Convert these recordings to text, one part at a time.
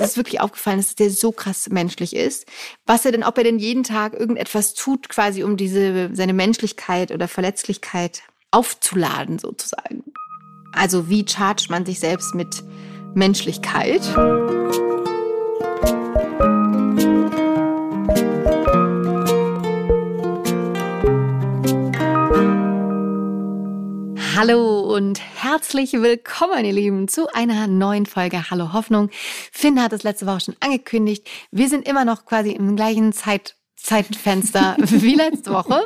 das ist wirklich aufgefallen, dass der so krass menschlich ist. Was er denn, ob er denn jeden Tag irgendetwas tut, quasi um diese, seine Menschlichkeit oder Verletzlichkeit aufzuladen, sozusagen. Also wie chargt man sich selbst mit Menschlichkeit? Hallo und herzlich willkommen, ihr Lieben, zu einer neuen Folge Hallo Hoffnung. Finn hat es letzte Woche schon angekündigt. Wir sind immer noch quasi im gleichen Zeit Zeitfenster wie letzte Woche.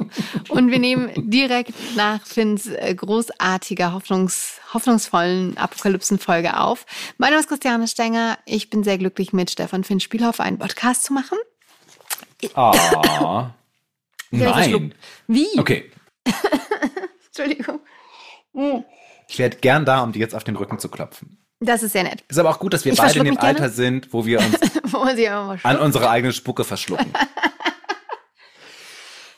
Und wir nehmen direkt nach Finns äh, großartiger, hoffnungs, hoffnungsvollen Apokalypsenfolge auf. Mein Name ist Christiane Stenger. Ich bin sehr glücklich, mit Stefan Finn Spielhoff einen Podcast zu machen. Ah. Nein. Wie? Okay. Entschuldigung. Ich werde gern da, um dir jetzt auf den Rücken zu klopfen. Das ist sehr nett. Ist aber auch gut, dass wir Ich beide in dem gerne. Alter sind, wo wir uns an unsere eigene Spucke verschlucken.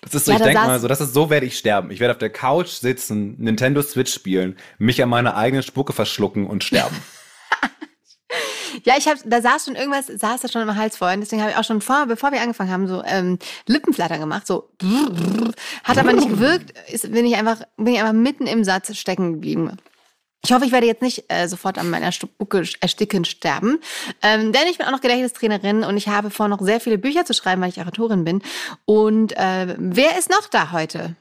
Das ist so, Ja, ich denke mal so, das ist so werde ich sterben. Ich werde auf der Couch sitzen, Nintendo Switch spielen, mich an meine eigene Spucke verschlucken und sterben. Ja, ich habe, da saß schon irgendwas, saß da schon im Hals vorhin. Deswegen habe ich auch schon vor, bevor wir angefangen haben, so ähm, Lippenflattern gemacht, so hat aber nicht gewirkt. Ist, bin ich einfach, bin ich einfach mitten im Satz stecken geblieben. Ich hoffe, ich werde jetzt nicht äh, sofort an meiner Spucke ersticken sterben, ähm, denn ich bin auch noch Gedächtnistrainerin und ich habe vor, noch sehr viele Bücher zu schreiben, weil ich Autorin bin. Und äh, wer ist noch da heute?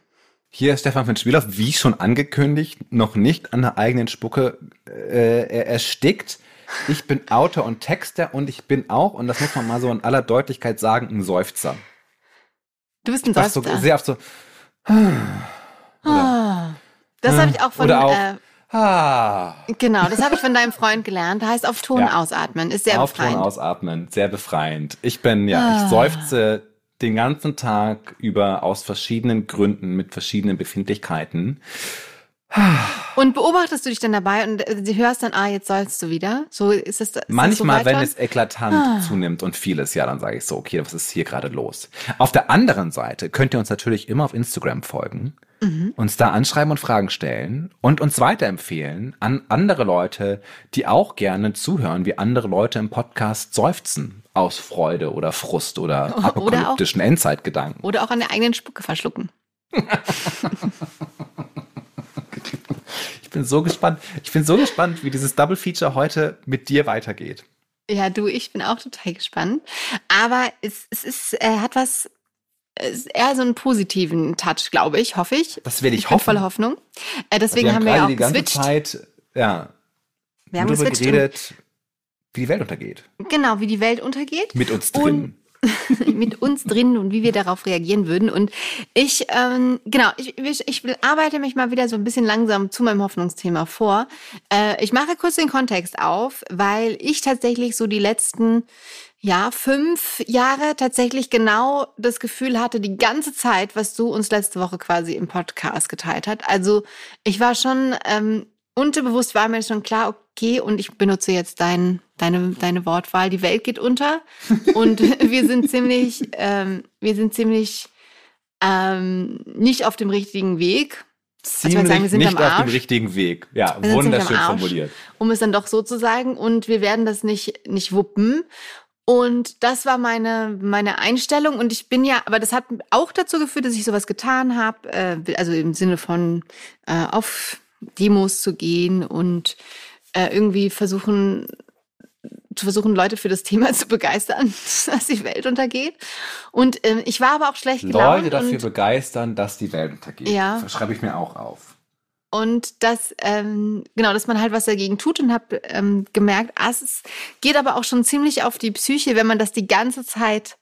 Hier ist Stefan von Spielhoff, wie schon angekündigt, noch nicht an der eigenen Spucke äh, er- erstickt. Ich bin Autor und Texter und ich bin auch, und das muss man mal so in aller Deutlichkeit sagen, ein Seufzer. Du bist ein Was so, Seufzer. sehr oft so, Ah. Das habe ich auch von Oder auch, Äh, ah, Genau, das habe ich von deinem Freund gelernt. Heißt auf Ton Ja. ausatmen. Ist sehr auf Ton befreiend. ausatmen, sehr befreiend. Ich bin, ja, Ah. ich seufze den ganzen Tag über aus verschiedenen Gründen mit verschiedenen Befindlichkeiten. Und beobachtest du dich dann dabei und äh, hörst dann, ah, jetzt sollst du wieder? So ist es. Ist Manchmal, so wenn es eklatant Ah. zunimmt und vieles, ja, dann sage ich so, okay, was ist hier gerade los? Auf der anderen Seite könnt ihr uns natürlich immer auf Instagram folgen, Mhm. uns da anschreiben und Fragen stellen und uns weiterempfehlen an andere Leute, die auch gerne zuhören, wie andere Leute im Podcast seufzen aus Freude oder Frust oder Oder auch- apokalyptischen Endzeitgedanken. Oder auch an der eigenen Spucke verschlucken. Ich bin so gespannt. Ich bin so gespannt, wie dieses Double Feature heute mit dir weitergeht. Ja, du, ich bin auch total gespannt. Aber es, es ist, er hat was, eher so einen positiven Touch, glaube ich, hoffe ich. Das will ich bin hoffen. voller Hoffnung. Äh, deswegen wir haben wir ja auch die ganze geswitcht. Zeit, ja, wir haben darüber geredet, wie die Welt untergeht. Und, genau, wie die Welt untergeht. Mit uns Und- drin. mit uns drin und wie wir darauf reagieren würden. Und ich, ähm, genau, ich, ich, ich arbeite mich mal wieder so ein bisschen langsam zu meinem Hoffnungsthema vor. Äh, ich mache kurz den Kontext auf, weil ich tatsächlich so die letzten ja, fünf Jahre tatsächlich genau das Gefühl hatte, die ganze Zeit, was du uns letzte Woche quasi im Podcast geteilt hat. Also ich war schon, ähm, unterbewusst war mir schon klar, okay, und ich benutze jetzt dein, deine, deine Wortwahl, die Welt geht unter. Und wir sind ziemlich, ähm, wir sind ziemlich ähm, nicht auf dem richtigen Weg. Ziemlich würde sagen, wir sind nicht am auf dem Arsch. richtigen Weg. Ja, Wir wunderschön Arsch. formuliert. um es dann doch so zu sagen. Und wir werden das nicht, nicht wuppen. Und das war meine, meine Einstellung. Und ich bin ja, aber das hat auch dazu geführt, dass ich sowas getan habe. Äh, also im Sinne von äh, auf Demos zu gehen und äh, irgendwie versuchen, zu versuchen, Leute für das Thema zu begeistern, dass die Welt untergeht. Und ähm, ich war aber auch schlecht gelaunt. Leute dafür begeistern, dass die Welt untergeht. Ja. Das schreibe ich mir auch auf. Und dass, ähm, genau, dass man halt was dagegen tut und habe ähm, gemerkt, ah, es geht aber auch schon ziemlich auf die Psyche, wenn man das die ganze Zeit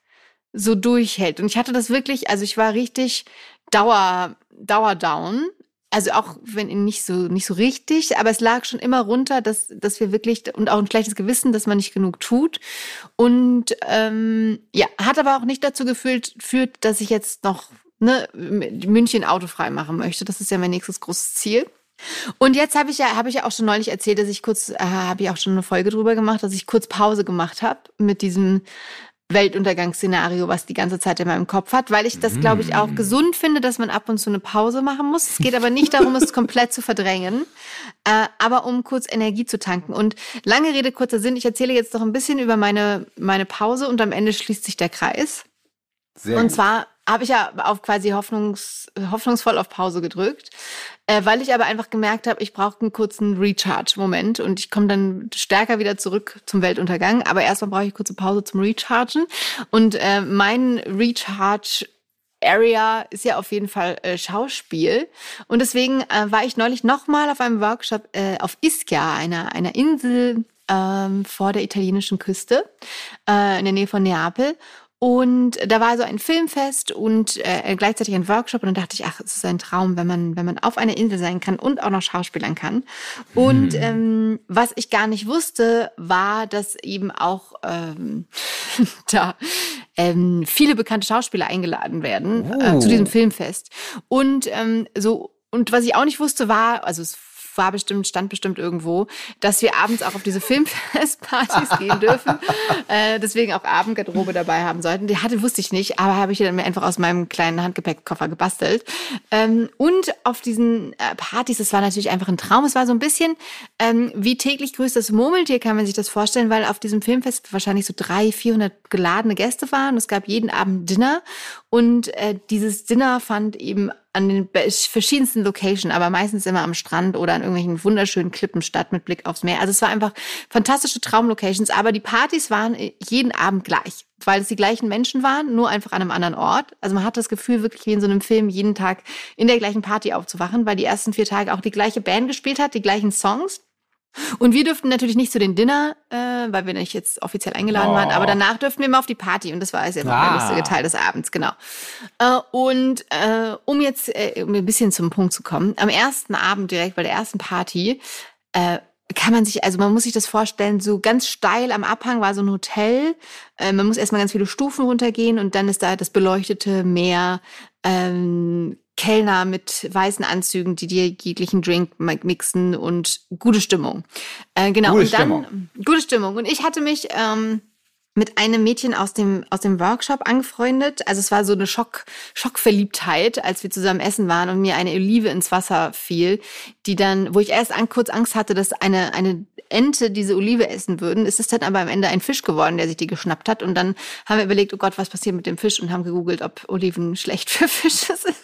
so durchhält. Und ich hatte das wirklich, also ich war richtig Dauer, Dauerdown. Also auch wenn nicht so nicht so richtig, aber es lag schon immer runter, dass dass wir wirklich und auch ein schlechtes Gewissen, dass man nicht genug tut und ähm, ja hat aber auch nicht dazu geführt, führt, dass ich jetzt noch ne, München autofrei machen möchte. Das ist ja mein nächstes großes Ziel. Und jetzt habe ich ja habe ich ja auch schon neulich erzählt, dass ich kurz äh, habe ich auch schon eine Folge drüber gemacht, dass ich kurz Pause gemacht habe mit diesem Weltuntergangsszenario, was die ganze Zeit in meinem Kopf hat, weil ich das, glaube ich, auch mm. gesund finde, dass man ab und zu eine Pause machen muss. Es geht aber nicht darum, es komplett zu verdrängen, äh, aber um kurz Energie zu tanken. Und lange Rede, kurzer Sinn, ich erzähle jetzt noch ein bisschen über meine, meine Pause und am Ende schließt sich der Kreis. Sehr und gut. zwar habe ich ja auf quasi hoffnungs, hoffnungsvoll auf Pause gedrückt, äh, weil ich aber einfach gemerkt habe, ich brauche einen kurzen Recharge-Moment und ich komme dann stärker wieder zurück zum Weltuntergang. Aber erstmal brauche ich kurze Pause zum Rechargen. Und äh, mein Recharge Area ist ja auf jeden Fall äh, Schauspiel. Und deswegen äh, war ich neulich nochmal auf einem Workshop äh, auf Ischia, einer, einer Insel ähm, vor der italienischen Küste, äh, in der Nähe von Neapel. Und da war so ein Filmfest und äh, gleichzeitig ein Workshop. Und dann dachte ich, ach, es ist ein Traum, wenn man, wenn man auf einer Insel sein kann und auch noch Schauspielern kann. Und mhm. ähm, was ich gar nicht wusste, war, dass eben auch ähm, da ähm, viele bekannte Schauspieler eingeladen werden oh. äh, zu diesem oh. Filmfest. Und ähm, so und was ich auch nicht wusste, war, also es war bestimmt, stand bestimmt irgendwo, dass wir abends auch auf diese Filmfestpartys gehen dürfen. Äh, deswegen auch Abendgarderobe dabei haben sollten. Die hatte, wusste ich nicht, aber habe ich dann mir einfach aus meinem kleinen Handgepäckkoffer gebastelt. Ähm, und auf diesen äh, Partys, das war natürlich einfach ein Traum. Es war so ein bisschen ähm, wie täglich grüßt das Murmeltier, kann man sich das vorstellen, weil auf diesem Filmfest wahrscheinlich so drei, vierhundert geladene Gäste waren. Es gab jeden Abend Dinner und äh, dieses Dinner fand eben an den verschiedensten Locations, aber meistens immer am Strand oder an irgendwelchen wunderschönen Klippen statt mit Blick aufs Meer. Also es war einfach fantastische Traumlocations, aber die Partys waren äh, jeden Abend gleich, weil es die gleichen Menschen waren, nur einfach an einem anderen Ort. Also man hat das Gefühl, wirklich wie in so einem Film jeden Tag in der gleichen Party aufzuwachen, weil die ersten vier Tage auch die gleiche Band gespielt hat, die gleichen Songs. Und wir dürften natürlich nicht zu den Dinner, äh, weil wir nicht jetzt offiziell eingeladen oh. waren, aber danach dürften wir mal auf die Party und das war also jetzt ah. der lustige Teil des Abends, genau. Äh, und äh, um jetzt äh, um ein bisschen zum Punkt zu kommen, am ersten Abend direkt bei der ersten Party äh, kann man sich, also man muss sich das vorstellen, so ganz steil am Abhang war so ein Hotel. Äh, man muss erstmal ganz viele Stufen runtergehen und dann ist da das beleuchtete Meer, ähm, Kellner mit weißen Anzügen, die dir jeglichen Drink mixen und gute Stimmung. Äh, genau. Gute und dann Stimmung. gute Stimmung. Und ich hatte mich ähm, mit einem Mädchen aus dem aus dem Workshop angefreundet. Also es war so eine Schock Schockverliebtheit, als wir zusammen essen waren und mir eine Olive ins Wasser fiel, die dann, wo ich erst an, kurz Angst hatte, dass eine eine Ente diese Olive essen würden, ist es dann aber am Ende ein Fisch geworden, der sich die geschnappt hat. Und dann haben wir überlegt, oh Gott, was passiert mit dem Fisch und haben gegoogelt, ob Oliven schlecht für Fische sind.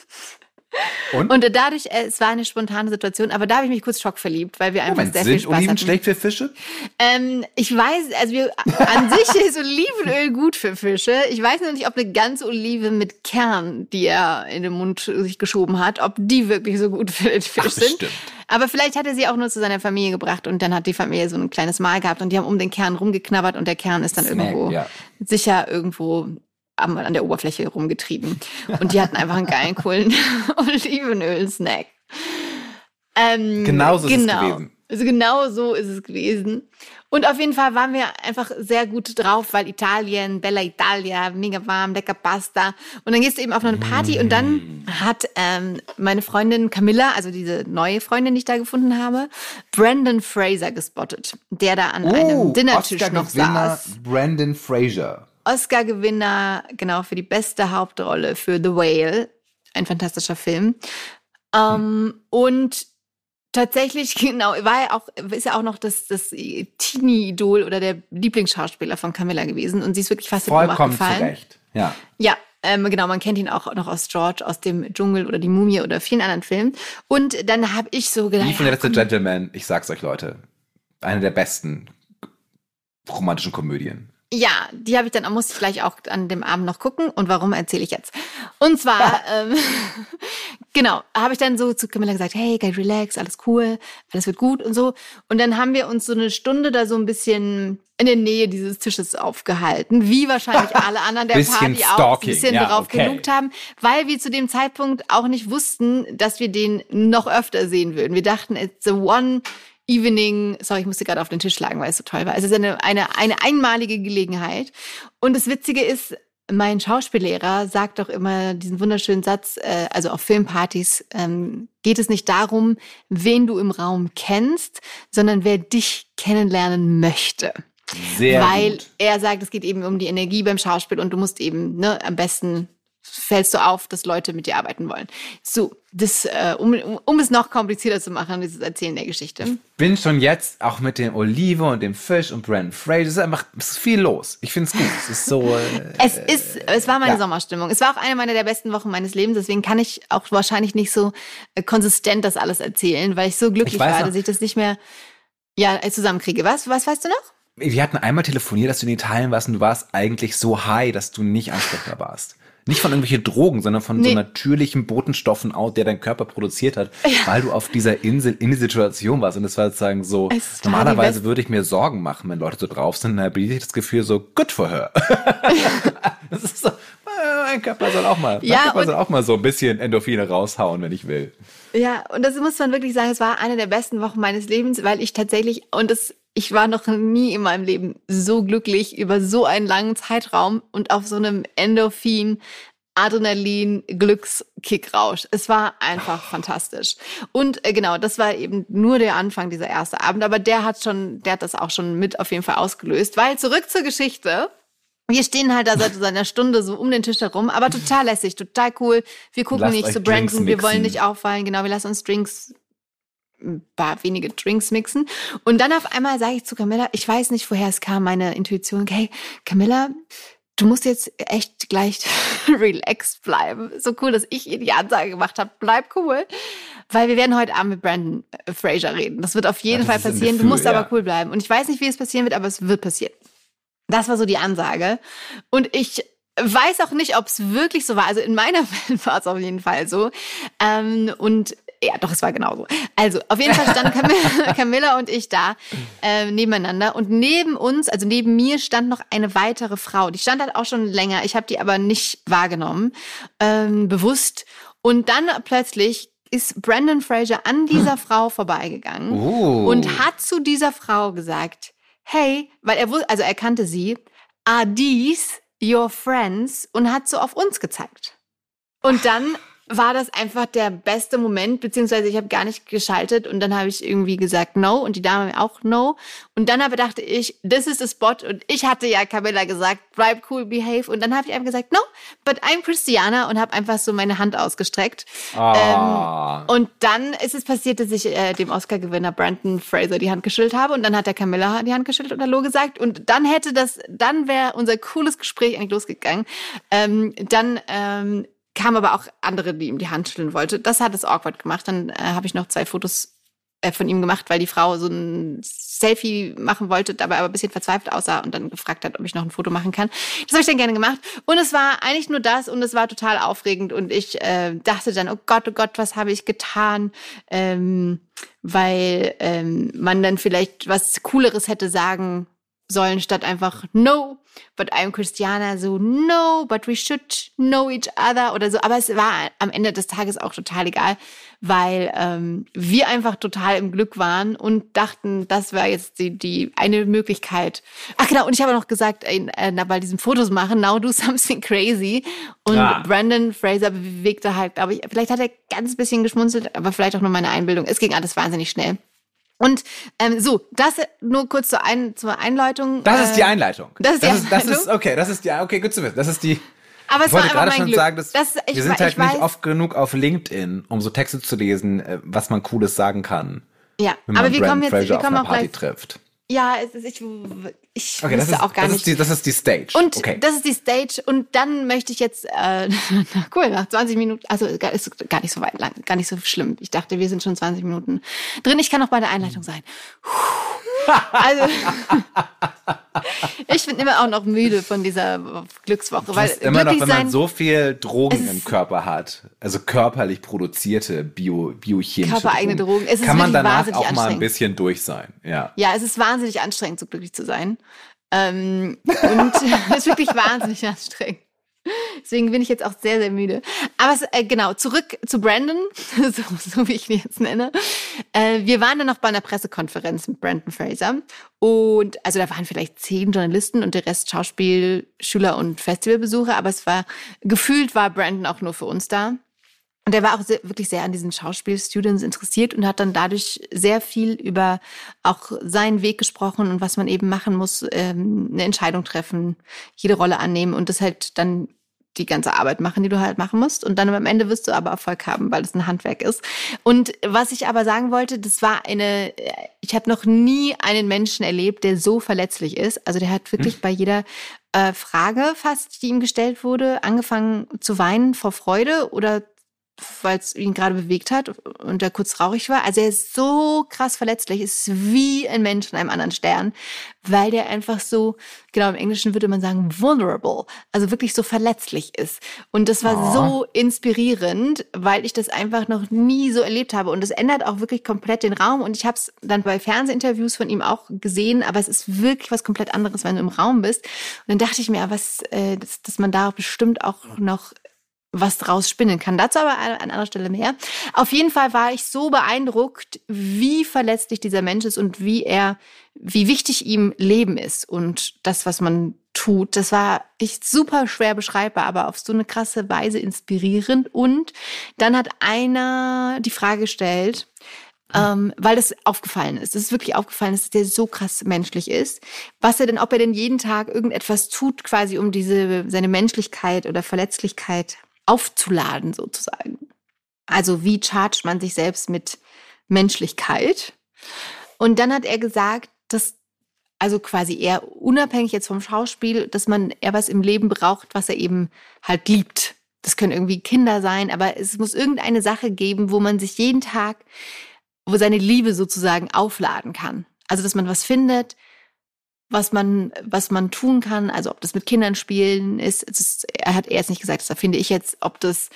Und? und dadurch, äh, es war eine spontane Situation, aber da habe ich mich kurz schockverliebt, weil wir einfach Moment, sehr viel Spaß Oliven hatten. schlecht für Fische? Ähm, ich weiß, also wir, an sich ist Olivenöl gut für Fische. Ich weiß noch nicht, ob eine ganze Olive mit Kern, die er in den Mund sich geschoben hat, ob die wirklich so gut für den Fisch Ach, sind. Bestimmt. Aber vielleicht hat er sie auch nur zu seiner Familie gebracht und dann hat die Familie so ein kleines Mahl gehabt und die haben um den Kern rumgeknabbert und der Kern ist dann Snack, irgendwo ja. sicher irgendwo an der Oberfläche rumgetrieben. Und die hatten einfach einen geilen, coolen Olivenöl-Snack. Ähm, genau so genau. ist es gewesen. Also genau so ist es gewesen. Und auf jeden Fall waren wir einfach sehr gut drauf, weil Italien, Bella Italia, mega warm, lecker Pasta. Und dann gehst du eben auf eine Party mm. und dann mm. hat ähm, meine Freundin Camilla, also diese neue Freundin, die ich da gefunden habe, Brandon Fraser gespottet, der da an oh, einem Dinnertisch noch saß. Brandon Fraser. Oscar-Gewinner, genau, für die beste Hauptrolle für The Whale. Ein fantastischer Film. Ähm, und tatsächlich, genau, war er auch, ist ja auch noch das, das Teenie-Idol oder der Lieblingsschauspieler von Camilla gewesen. Und sie ist wirklich fast Vollkommen gefallen. zurecht, ja. Ja, ähm, genau, man kennt ihn auch noch aus George, aus dem Dschungel oder die Mumie oder vielen anderen Filmen. Und dann habe ich so gedacht. Wie von der letzte Gentleman, ich sag's euch, Leute. Eine der besten romantischen Komödien. Ja, die habe ich dann, muss ich gleich auch an dem Abend noch gucken. Und warum erzähle ich jetzt? Und zwar, ähm, genau, habe ich dann so zu Camilla gesagt, hey, geil, relax, alles cool, alles wird gut und so. Und dann haben wir uns so eine Stunde da so ein bisschen in der Nähe dieses Tisches aufgehalten, wie wahrscheinlich alle anderen der Party auch ein bisschen ja, darauf okay. gelugt haben, weil wir zu dem Zeitpunkt auch nicht wussten, dass wir den noch öfter sehen würden. Wir dachten, it's the one Evening, sorry, ich musste gerade auf den Tisch schlagen, weil es so toll war. Es ist eine, eine, eine einmalige Gelegenheit. Und das Witzige ist, mein Schauspiellehrer sagt doch immer diesen wunderschönen Satz, äh, also auf Filmpartys ähm, geht es nicht darum, wen du im Raum kennst, sondern wer dich kennenlernen möchte. Sehr weil gut. er sagt, es geht eben um die Energie beim Schauspiel und du musst eben ne, am besten fällst du auf, dass Leute mit dir arbeiten wollen. So, das, äh, um, um, es noch komplizierter zu machen, dieses Erzählen der Geschichte. Bin schon jetzt auch mit dem Olive und dem Fisch und Brandon Fraser. Es ist einfach es ist viel los. Ich finde es gut. Es ist so. Äh, Es ist, es war meine ja. Sommerstimmung. Es war auch eine meiner der besten Wochen meines Lebens. Deswegen kann ich auch wahrscheinlich nicht so äh, konsistent das alles erzählen, weil ich so glücklich Ich war, noch. dass ich das nicht mehr ja, äh, zusammenkriege. Was? Was weißt du noch? wir hatten einmal telefoniert, dass du in Italien warst und du warst eigentlich so high, dass du nicht ansprechbar warst. Nicht von irgendwelchen Drogen, sondern von so Nee. natürlichen Botenstoffen aus, der dein Körper produziert hat, weil du auf dieser Insel in der Situation warst. Und es war sozusagen so, die normalerweise würde ich mir Sorgen machen, wenn Leute so drauf sind. Da habe ich das Gefühl so, good for her. das ist so, mein Körper soll auch mal, mein Ja, Körper soll auch mal so ein bisschen Endorphine raushauen, wenn ich will. Ja, und das muss man wirklich sagen, es war eine der besten Wochen meines Lebens, weil ich tatsächlich, und das, ich war noch nie in meinem Leben so glücklich über so einen langen Zeitraum und auf so einem Endorphin, Adrenalin, Glückskickrausch. Es war einfach fantastisch. Und äh, genau, das war eben nur der Anfang dieser erste Abend, aber der hat schon, der hat das auch schon mit auf jeden Fall ausgelöst, weil zurück zur Geschichte. Wir stehen halt da seit so einer Stunde so um den Tisch herum, aber total lässig, total cool. Wir gucken Lasst nicht zu Brandon, wir wollen nicht auffallen. Genau, wir lassen uns Drinks, ein paar wenige Drinks mixen. Und dann auf einmal sage ich zu Camilla, ich weiß nicht, woher es kam, meine Intuition, hey, Camilla, du musst jetzt echt gleich relaxed bleiben. So cool, dass ich ihr die Ansage gemacht habe. Bleib cool. Weil wir werden heute Abend mit Brandon äh, Fraser reden. Das wird auf jeden das Fall passieren. du Gefühl, musst ja. aber cool bleiben. Und ich weiß nicht, wie es passieren wird, aber es wird passieren. Das war so die Ansage. Und ich weiß auch nicht, ob es wirklich so war. Also in meiner Welt war es auf jeden Fall so. Ähm, und ja, doch, es war genauso. Also auf jeden Fall standen Camilla, Camilla und ich da äh, nebeneinander. Und neben uns, also neben mir, stand noch eine weitere Frau. Die stand halt auch schon länger. Ich habe die aber nicht wahrgenommen, ähm, bewusst. Und dann plötzlich ist Brandon Fraser an dieser Frau vorbeigegangen Oh. und hat zu dieser Frau gesagt, hey, weil er wus- also er kannte sie, are these your friends? Und hat so auf uns gezeigt. Und dann war das einfach der beste Moment, beziehungsweise ich habe gar nicht geschaltet und dann habe ich irgendwie gesagt no und die Dame auch no. Und dann aber dachte ich, this is the spot und ich hatte ja Camilla gesagt, bleib cool, behave. Und dann habe ich einfach gesagt, no, but I'm Christiana und habe einfach so meine Hand ausgestreckt. Ah. Ähm, und dann ist es passiert, dass ich äh, dem Oscar-Gewinner Brandon Fraser die Hand geschüttelt habe und dann hat der Camilla die Hand geschüttelt und Hallo gesagt und dann hätte das, dann wäre unser cooles Gespräch eigentlich losgegangen. Ähm, dann ähm, kam aber auch andere, die ihm die Hand schütteln wollte. Das hat es awkward gemacht. Dann äh, habe ich noch zwei Fotos äh, von ihm gemacht, weil die Frau so ein Selfie machen wollte, dabei aber ein bisschen verzweifelt aussah und dann gefragt hat, ob ich noch ein Foto machen kann. Das habe ich dann gerne gemacht. Und es war eigentlich nur das und es war total aufregend und ich äh, dachte dann, oh Gott, oh Gott, was habe ich getan? Ähm, weil ähm, man dann vielleicht was Cooleres hätte sagen sollen, statt einfach no, but I'm Christiana, so no, but we should know each other oder so. Aber es war am Ende des Tages auch total egal, weil ähm, wir einfach total im Glück waren und dachten, das wäre jetzt die, die eine Möglichkeit. Ach genau, und ich habe noch gesagt, äh, äh, na, bei diesem Fotos machen, now do something crazy. Und Ah. Brandon Fraser bewegte halt, glaube ich, vielleicht hat er ganz bisschen geschmunzelt, aber vielleicht auch nur meine Einbildung. Es ging alles wahnsinnig schnell. Und ähm, so, das nur kurz zur, Ein zur Einleitung. Das ist die Äh, Einleitung. das ist die das, ist, das Einleitung? ist okay, das ist die okay, gut zu wissen. Das ist die Aber es Ich wollte war gerade schon Glück. sagen, dass das, wir sind halt weiß, nicht oft genug auf LinkedIn, um so Texte zu lesen, äh, was man Cooles sagen kann, Ja, aber wir Brandon kommen jetzt, Fraser wir auf kommen auch Party gleich. trifft. Ja, es ist, ich, ich Okay, das wusste ist, auch gar das, nicht. ist die, das ist die Stage. Und okay. das ist die Stage. Und dann möchte ich jetzt, äh, cool, nach 20 Minuten, also ist gar nicht so weit lang, gar nicht so schlimm. Ich dachte, wir sind schon 20 Minuten drin. Ich kann noch bei der Einleitung sein. Also, ich bin immer auch noch müde von dieser Glückswoche, weil immer noch, wenn man so viel Drogen im Körper hat, also körperlich produzierte Bio, biochemische Körpereigene Drogen. Es ist kann man danach auch mal ein bisschen durch sein. Ja. ja, es ist wahnsinnig anstrengend, so glücklich zu sein. Ähm, und es ist wirklich wahnsinnig anstrengend. Deswegen bin ich jetzt auch sehr, sehr müde. Aber es, äh, genau, zurück zu Brandon, so, so wie ich ihn jetzt nenne. Äh, wir waren dann noch bei einer Pressekonferenz mit Brandon Fraser. Und also da waren vielleicht zehn Journalisten und der Rest Schauspiel, Schüler und Festivalbesucher. Aber es war, gefühlt war Brandon auch nur für uns da. Und er war auch sehr, wirklich sehr an diesen Schauspielstudents interessiert und hat dann dadurch sehr viel über auch seinen Weg gesprochen und was man eben machen muss, ähm, eine Entscheidung treffen, jede Rolle annehmen und das halt dann die ganze Arbeit machen, die du halt machen musst. Und dann am Ende wirst du aber Erfolg haben, weil es ein Handwerk ist. Und was ich aber sagen wollte, das war eine, ich habe noch nie einen Menschen erlebt, der so verletzlich ist. Also der hat wirklich hm. bei jeder äh, Frage fast, die ihm gestellt wurde, angefangen zu weinen vor Freude oder weil es ihn gerade bewegt hat und er kurz traurig war. Also er ist so krass verletzlich, ist wie ein Mensch in einem anderen Stern, weil der einfach so, genau im Englischen würde man sagen, vulnerable, also wirklich so verletzlich ist. Und das war oh. so inspirierend, weil ich das einfach noch nie so erlebt habe. Und es ändert auch wirklich komplett den Raum. Und ich habe es dann bei Fernsehinterviews von ihm auch gesehen, aber es ist wirklich was komplett anderes, wenn du im Raum bist. Und dann dachte ich mir, was, äh, dass, dass man da bestimmt auch noch was draus spinnen kann. Dazu aber an anderer Stelle mehr. Auf jeden Fall war ich so beeindruckt, wie verletzlich dieser Mensch ist und wie er, wie wichtig ihm Leben ist und das, was man tut. Das war echt super schwer beschreibbar, aber auf so eine krasse Weise inspirierend. Und dann hat einer die Frage gestellt, ähm, weil das aufgefallen ist. Es ist wirklich aufgefallen, dass der so krass menschlich ist. Was er denn, ob er denn jeden Tag irgendetwas tut, quasi um diese seine Menschlichkeit oder Verletzlichkeit aufzuladen sozusagen. Also wie chargt man sich selbst mit Menschlichkeit? Und dann hat er gesagt, dass also quasi eher unabhängig jetzt vom Schauspiel, dass man eher was im Leben braucht, was er eben halt liebt. Das können irgendwie Kinder sein, aber es muss irgendeine Sache geben, wo man sich jeden Tag, wo seine Liebe sozusagen aufladen kann. Also dass man was findet, was man, was man tun kann, also ob das mit Kindern spielen ist, ist er hat erst nicht gesagt, das finde ich jetzt, ob das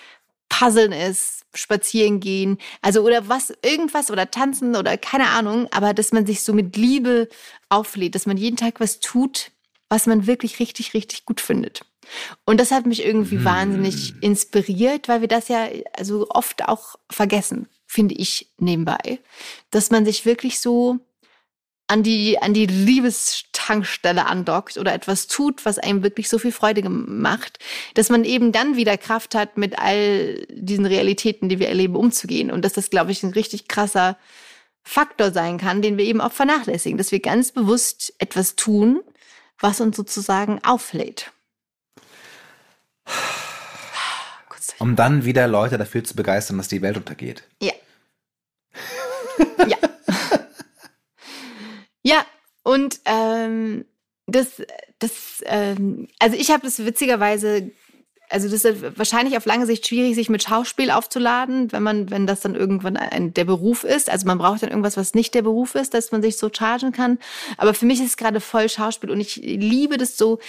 Puzzeln ist, spazieren gehen, also oder was, irgendwas oder tanzen oder keine Ahnung, aber dass man sich so mit Liebe auflädt, dass man jeden Tag was tut, was man wirklich richtig, richtig gut findet. Und das hat mich irgendwie hm. wahnsinnig inspiriert, weil wir das ja also oft auch vergessen, finde ich nebenbei, dass man sich wirklich so an die, an die Liebestankstelle andockt oder etwas tut, was einem wirklich so viel Freude macht, dass man eben dann wieder Kraft hat, mit all diesen Realitäten, die wir erleben, umzugehen. Und dass das, glaube ich, ein richtig krasser Faktor sein kann, den wir eben auch vernachlässigen, dass wir ganz bewusst etwas tun, was uns sozusagen auflädt. Um dann wieder Leute dafür zu begeistern, dass die Welt untergeht. Ja. ja. Ja, und ähm, das, das, ähm, also ich habe das witzigerweise also das ist wahrscheinlich auf lange Sicht schwierig, sich mit Schauspiel aufzuladen, wenn man, wenn das dann irgendwann ein, der Beruf ist. Also man braucht dann irgendwas, was nicht der Beruf ist, dass man sich so chargen kann. Aber für mich ist es gerade voll Schauspiel und ich liebe das so,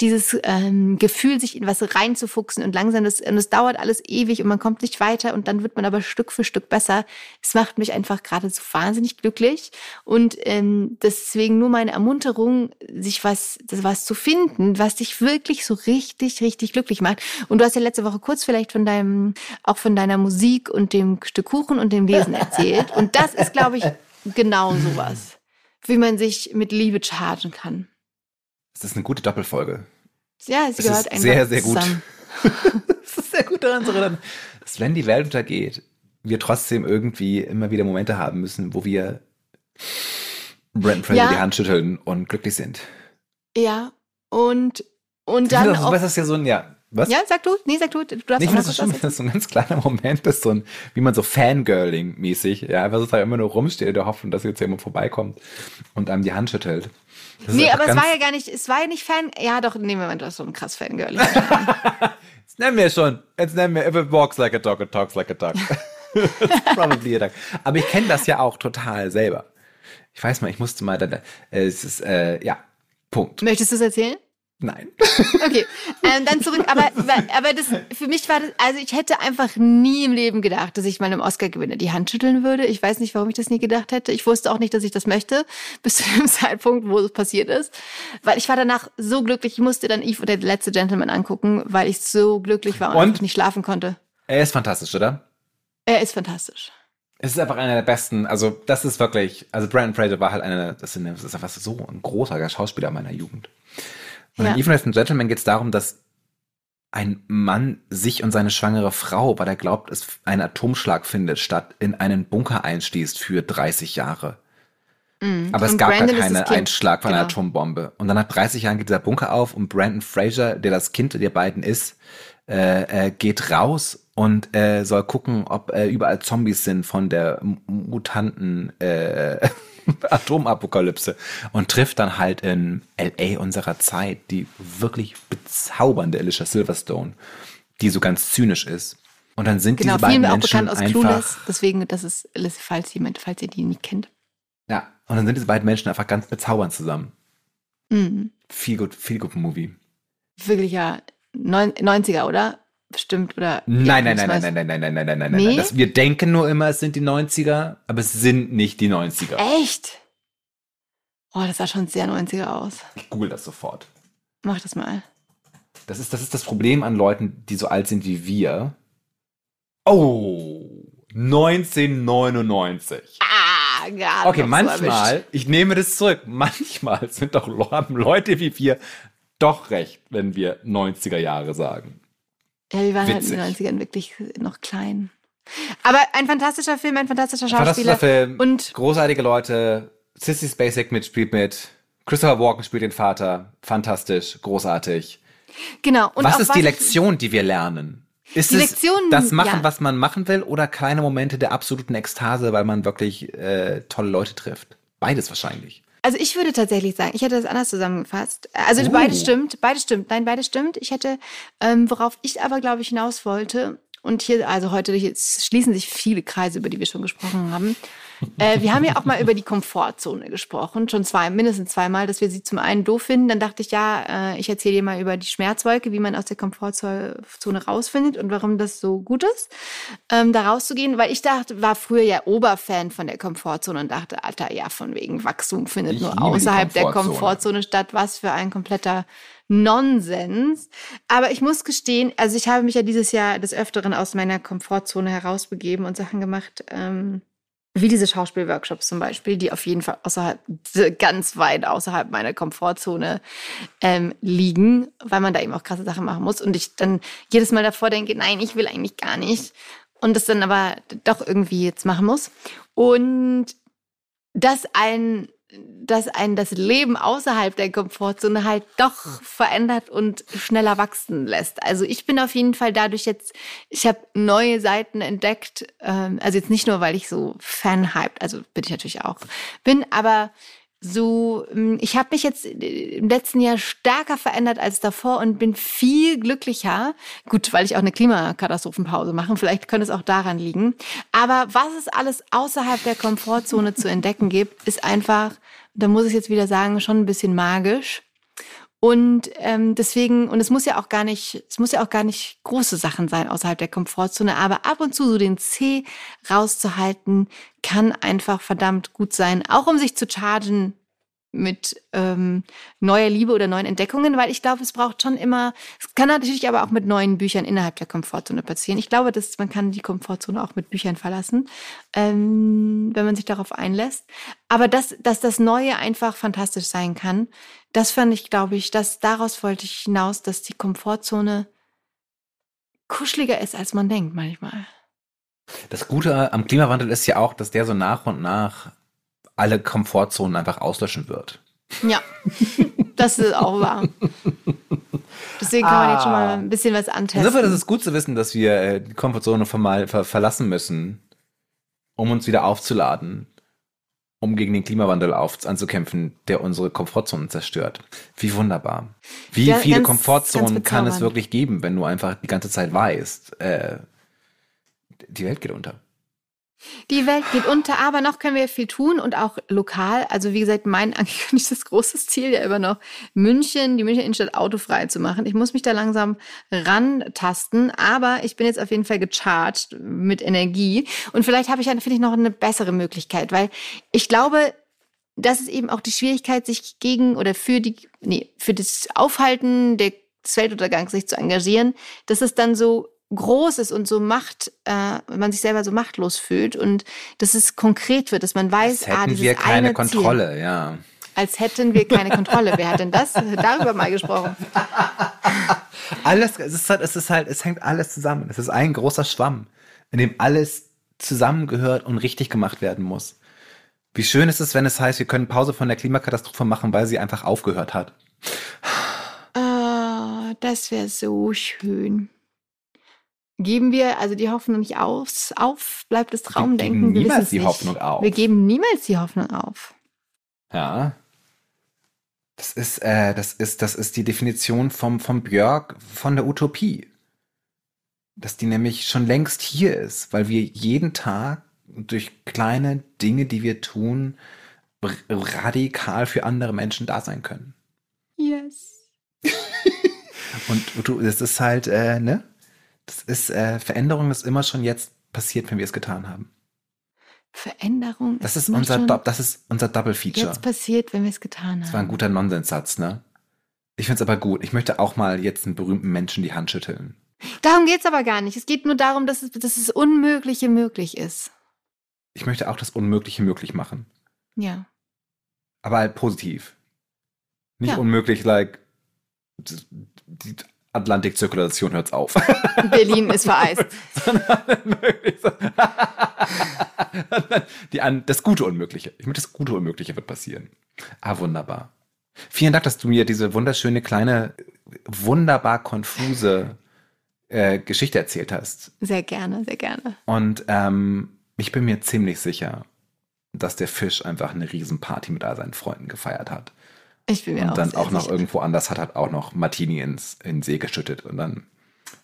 dieses ähm, Gefühl, sich in was reinzufuchsen und langsam das, und es dauert alles ewig und man kommt nicht weiter und dann wird man aber Stück für Stück besser. Es macht mich einfach gerade so wahnsinnig glücklich und ähm, deswegen nur meine Ermunterung, sich was, das was zu finden, was dich wirklich so richtig, richtig glücklich macht. Und du hast ja letzte Woche kurz vielleicht von deinem, auch von deiner Musik und dem Stück Kuchen und dem Lesen erzählt. Und das ist, glaube ich, genau sowas. Wie man sich mit Liebe chargen kann. Das ist eine gute Doppelfolge. Ja, es gehört einfach sehr, sehr gut. Es ist sehr gut daran zu erinnern, dass wenn die Welt untergeht, wir trotzdem irgendwie immer wieder Momente haben müssen, wo wir Brent Fraser ja. die Hand schütteln und glücklich sind. Ja, und, und dann. Das, auch, das ist ja so ein, ja, was? Ja, sag du. Nee, sag du. Du darfst nee, ich finde das, schon, das ist so ein ganz kleiner Moment, das ist so ein, wie man so Fangirling-mäßig, ja, einfach sozusagen immer nur rumsteht der Hoffnung, dass jetzt jemand vorbeikommt und einem die Hand schüttelt. Das nee, aber es war ja gar nicht, es war ja nicht Fan, ja doch, nehmen wir mal, das so ein krass Fangirling. jetzt nennen wir schon, jetzt nennen wir, if it walks like a dog, it talks like a duck. probably a duck. Aber ich kenne das ja auch total selber. Ich weiß mal, ich musste mal, äh, es ist, äh, ja, Punkt. Möchtest du es erzählen? Nein. Okay, ähm, dann zurück. Aber, aber das, für mich war das, also ich hätte einfach nie im Leben gedacht, dass ich mal einem Oscar gewinne, die Hand schütteln würde. Ich weiß nicht, warum ich das nie gedacht hätte. Ich wusste auch nicht, dass ich das möchte, bis zu dem Zeitpunkt, wo es passiert ist. Weil ich war danach so glücklich, ich musste dann Eve oder der letzte Gentleman angucken, weil ich so glücklich war und, und nicht schlafen konnte. Er ist fantastisch, oder? Er ist fantastisch. Es ist einfach einer der besten, also das ist wirklich, also Brandon Fraser war halt einer, das ist einfach so ein großer Schauspieler meiner Jugend. Und ja. in Even as a Gentleman geht es darum, dass ein Mann sich und seine schwangere Frau, weil er glaubt, es einen Atomschlag findet, statt in einen Bunker einstießt für 30 Jahre. Mm. Aber es und gab Brandon gar keinen Einschlag von genau. einer Atombombe. Und dann nach 30 Jahren geht dieser Bunker auf und Brandon Fraser, der das Kind der beiden ist, äh, äh, geht raus und äh, soll gucken, ob äh, überall Zombies sind von der Mutanten äh, Atomapokalypse und trifft dann halt in LA unserer Zeit die wirklich bezaubernde Alicia Silverstone, die so ganz zynisch ist. Und dann sind genau, diese beiden Menschen auch bekannt aus einfach, Clueless, deswegen, das ist, falls jemand, falls ihr die nicht kennt. Ja, und dann sind diese beiden Menschen einfach ganz bezaubernd zusammen. Mhm. Viel gut, viel gut Movie. Wirklich ja 90er, oder? Bestimmt, oder? Nein, nein, nein, nein, nein, nein, nein, nein, nein, nein, nein, nee? nein. Das, wir denken nur immer, es sind die 90er, aber es sind nicht die 90er. Echt? Oh, das sah schon sehr 90er aus. Ich google das sofort. Mach das mal. Das ist, das ist das Problem an Leuten, die so alt sind wie wir. Oh, 1999. Ah, gar Okay, manchmal, so ich nehme das zurück, manchmal sind doch Leute wie wir doch recht, wenn wir 90er Jahre sagen. Ja, wir waren Witzig. halt in den 90ern wirklich noch klein. Aber ein fantastischer Film, ein fantastischer Schauspieler. Fantastischer Film, und großartige Leute. Sissy Spacek mitspielt mit. Christopher Walken spielt den Vater. Fantastisch, großartig. Genau. Und was ist was die Lektion, die wir lernen? Ist die es Lektion, das machen, ja. was man machen will, oder kleine Momente der absoluten Ekstase, weil man wirklich äh, tolle Leute trifft? Beides wahrscheinlich. Also ich würde tatsächlich sagen, ich hätte das anders zusammengefasst. Also uh. beides stimmt, beides stimmt, nein, beides stimmt. Ich hätte, ähm, worauf ich aber, glaube ich, hinaus wollte, und hier, also heute jetzt schließen sich viele Kreise, über die wir schon gesprochen haben. Äh, wir haben ja auch mal über die Komfortzone gesprochen, schon zwei, mindestens zweimal, dass wir sie zum einen doof finden. Dann dachte ich, ja, äh, ich erzähle dir mal über die Schmerzwolke, wie man aus der Komfortzone rausfindet und warum das so gut ist, ähm, da rauszugehen. Weil ich dachte, war früher ja Oberfan von der Komfortzone und dachte, Alter, ja, von wegen Wachstum findet ich nur außerhalb der Komfortzone statt. Was für ein kompletter Nonsens. Aber ich muss gestehen, also ich habe mich ja dieses Jahr des Öfteren aus meiner Komfortzone herausbegeben und Sachen gemacht, ähm, wie diese Schauspielworkshops zum Beispiel, die auf jeden Fall außerhalb, ganz weit außerhalb meiner Komfortzone ähm, liegen, weil man da eben auch krasse Sachen machen muss. Und ich dann jedes Mal davor denke, nein, ich will eigentlich gar nicht. Und das dann aber doch irgendwie jetzt machen muss. Und das ein dass einen das Leben außerhalb der Komfortzone halt doch verändert und schneller wachsen lässt. Also ich bin auf jeden Fall dadurch jetzt, ich habe neue Seiten entdeckt. Ähm, also jetzt nicht nur, weil ich so Fan-hyped, also bin ich natürlich auch, bin, aber so, ähm, ich habe mich jetzt im letzten Jahr stärker verändert als davor und bin viel glücklicher. Gut, weil ich auch eine Klimakatastrophenpause mache. Vielleicht könnte es auch daran liegen. Aber was es alles außerhalb der Komfortzone zu entdecken gibt, ist einfach, da muss ich jetzt wieder sagen, schon ein bisschen magisch. Und ähm, deswegen, und es muss ja auch gar nicht, es muss ja auch gar nicht große Sachen sein außerhalb der Komfortzone, aber ab und zu so den C rauszuhalten, kann einfach verdammt gut sein, auch um sich zu chargen mit ähm, neuer Liebe oder neuen Entdeckungen, weil ich glaube, es braucht schon immer, es kann natürlich aber auch mit neuen Büchern innerhalb der Komfortzone passieren. Ich glaube, dass man kann die Komfortzone auch mit Büchern verlassen, ähm, wenn man sich darauf einlässt. Aber dass, dass das Neue einfach fantastisch sein kann, das fand ich, glaube ich, dass daraus wollte ich hinaus, dass die Komfortzone kuscheliger ist, als man denkt manchmal. Das Gute am Klimawandel ist ja auch, dass der so nach und nach alle Komfortzonen einfach auslöschen wird. Ja, das ist auch wahr. Deswegen kann man jetzt schon mal ah. ein bisschen was antesten. Insofern ist es gut zu wissen, dass wir äh, die Komfortzone ver verlassen müssen, um uns wieder aufzuladen um gegen den Klimawandel auf, anzukämpfen, der unsere Komfortzonen zerstört. Wie wunderbar. Wie ja, viele ganz, Komfortzonen ganz kann es wirklich geben, wenn du einfach die ganze Zeit weißt, äh, die Welt geht unter. Die Welt geht unter, aber noch können wir viel tun und auch lokal. Also wie gesagt, mein angekündigtes großes Ziel ja immer noch, München, die München Innenstadt autofrei zu machen. Ich muss mich da langsam rantasten, aber ich bin jetzt auf jeden Fall gecharged mit Energie und vielleicht habe ich ja, finde ich, noch eine bessere Möglichkeit, weil ich glaube, das ist eben auch die Schwierigkeit, sich gegen oder für die, nee, für das Aufhalten des Weltuntergangs sich zu engagieren, dass es dann so groß ist und so macht, äh, man sich selber so machtlos fühlt und dass es konkret wird, dass man weiß, Als hätten ah, dieses wir keine eine Kontrolle, Ziel. ja. Als hätten wir keine Kontrolle. Wer hat denn das darüber mal gesprochen? Alles, es ist halt, es ist halt, es hängt alles zusammen. Es ist ein großer Schwamm, in dem alles zusammengehört und richtig gemacht werden muss. Wie schön ist es, wenn es heißt, wir können Pause von der Klimakatastrophe machen, weil sie einfach aufgehört hat. Oh, das wäre so schön. Geben wir also die Hoffnung nicht aus, auf, bleibt das Traumdenken. Wir geben niemals die nicht. Hoffnung auf. Wir geben niemals die Hoffnung auf. Ja. Das ist, äh, das ist, das ist die Definition vom, vom Björk von der Utopie. Dass die nämlich schon längst hier ist, weil wir jeden Tag durch kleine Dinge, die wir tun, radikal für andere Menschen da sein können. Yes. Und du, das ist halt, äh, ne? Das ist, äh, Veränderung ist immer schon jetzt passiert, wenn wir es getan haben. Veränderung Das ist immer unser, schon Do das ist unser Double Feature. jetzt passiert, wenn wir es getan Das war ein haben. guter Nonsenssatz, ne? Ich find's aber gut. Ich möchte auch mal jetzt einen berühmten Menschen die Hand schütteln. Darum geht's aber gar nicht. Es geht nur darum, dass es, dass es Unmögliche möglich ist. Ich möchte auch das Unmögliche möglich machen. Ja. Aber halt positiv. Nicht Ja. unmöglich, like, die Atlantikzirkulation hört's auf. Berlin ist vereist. Die an, das gute Unmögliche. Ich möchte, das gute Unmögliche wird passieren. Ah, wunderbar. Vielen Dank, dass du mir diese wunderschöne, kleine, wunderbar konfuse äh, Geschichte erzählt hast. Sehr gerne, sehr gerne. Und ähm, ich bin mir ziemlich sicher, dass der Fisch einfach eine Riesenparty mit all seinen Freunden gefeiert hat. Ich bin mir Und auch dann auch noch sicher. irgendwo anders hat er auch noch Martini ins in den See geschüttet. Und dann,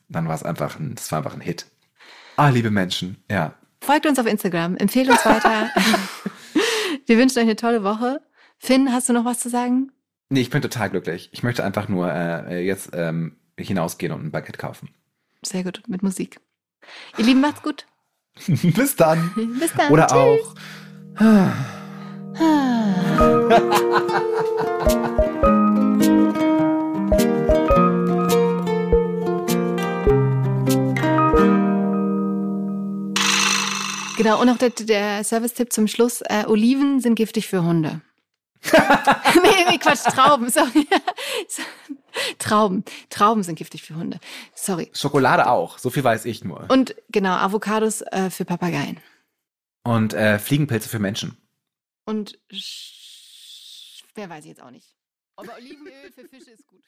dann war es einfach ein, das war einfach ein Hit. Ah, liebe Menschen, ja. Folgt uns auf Instagram, empfehlt uns weiter. Wir wünschen euch eine tolle Woche. Finn, hast du noch was zu sagen? Nee, ich bin total glücklich. Ich möchte einfach nur äh, jetzt ähm, hinausgehen und ein Baguette kaufen. Sehr gut, mit Musik. Ihr Lieben, macht's gut. Bis dann. Bis dann. Oder Tschüss. auch. Genau, und noch der, der Service-Tipp zum Schluss. Äh, Oliven sind giftig für Hunde. nee, nee, Quatsch, Trauben, sorry. Trauben. Trauben sind giftig für Hunde. Sorry. Schokolade auch. So viel weiß ich nur. Und genau, Avocados äh, für Papageien. Und äh, Fliegenpilze für Menschen. Und sch- wer weiß ich jetzt auch nicht. Aber Olivenöl für Fische ist gut.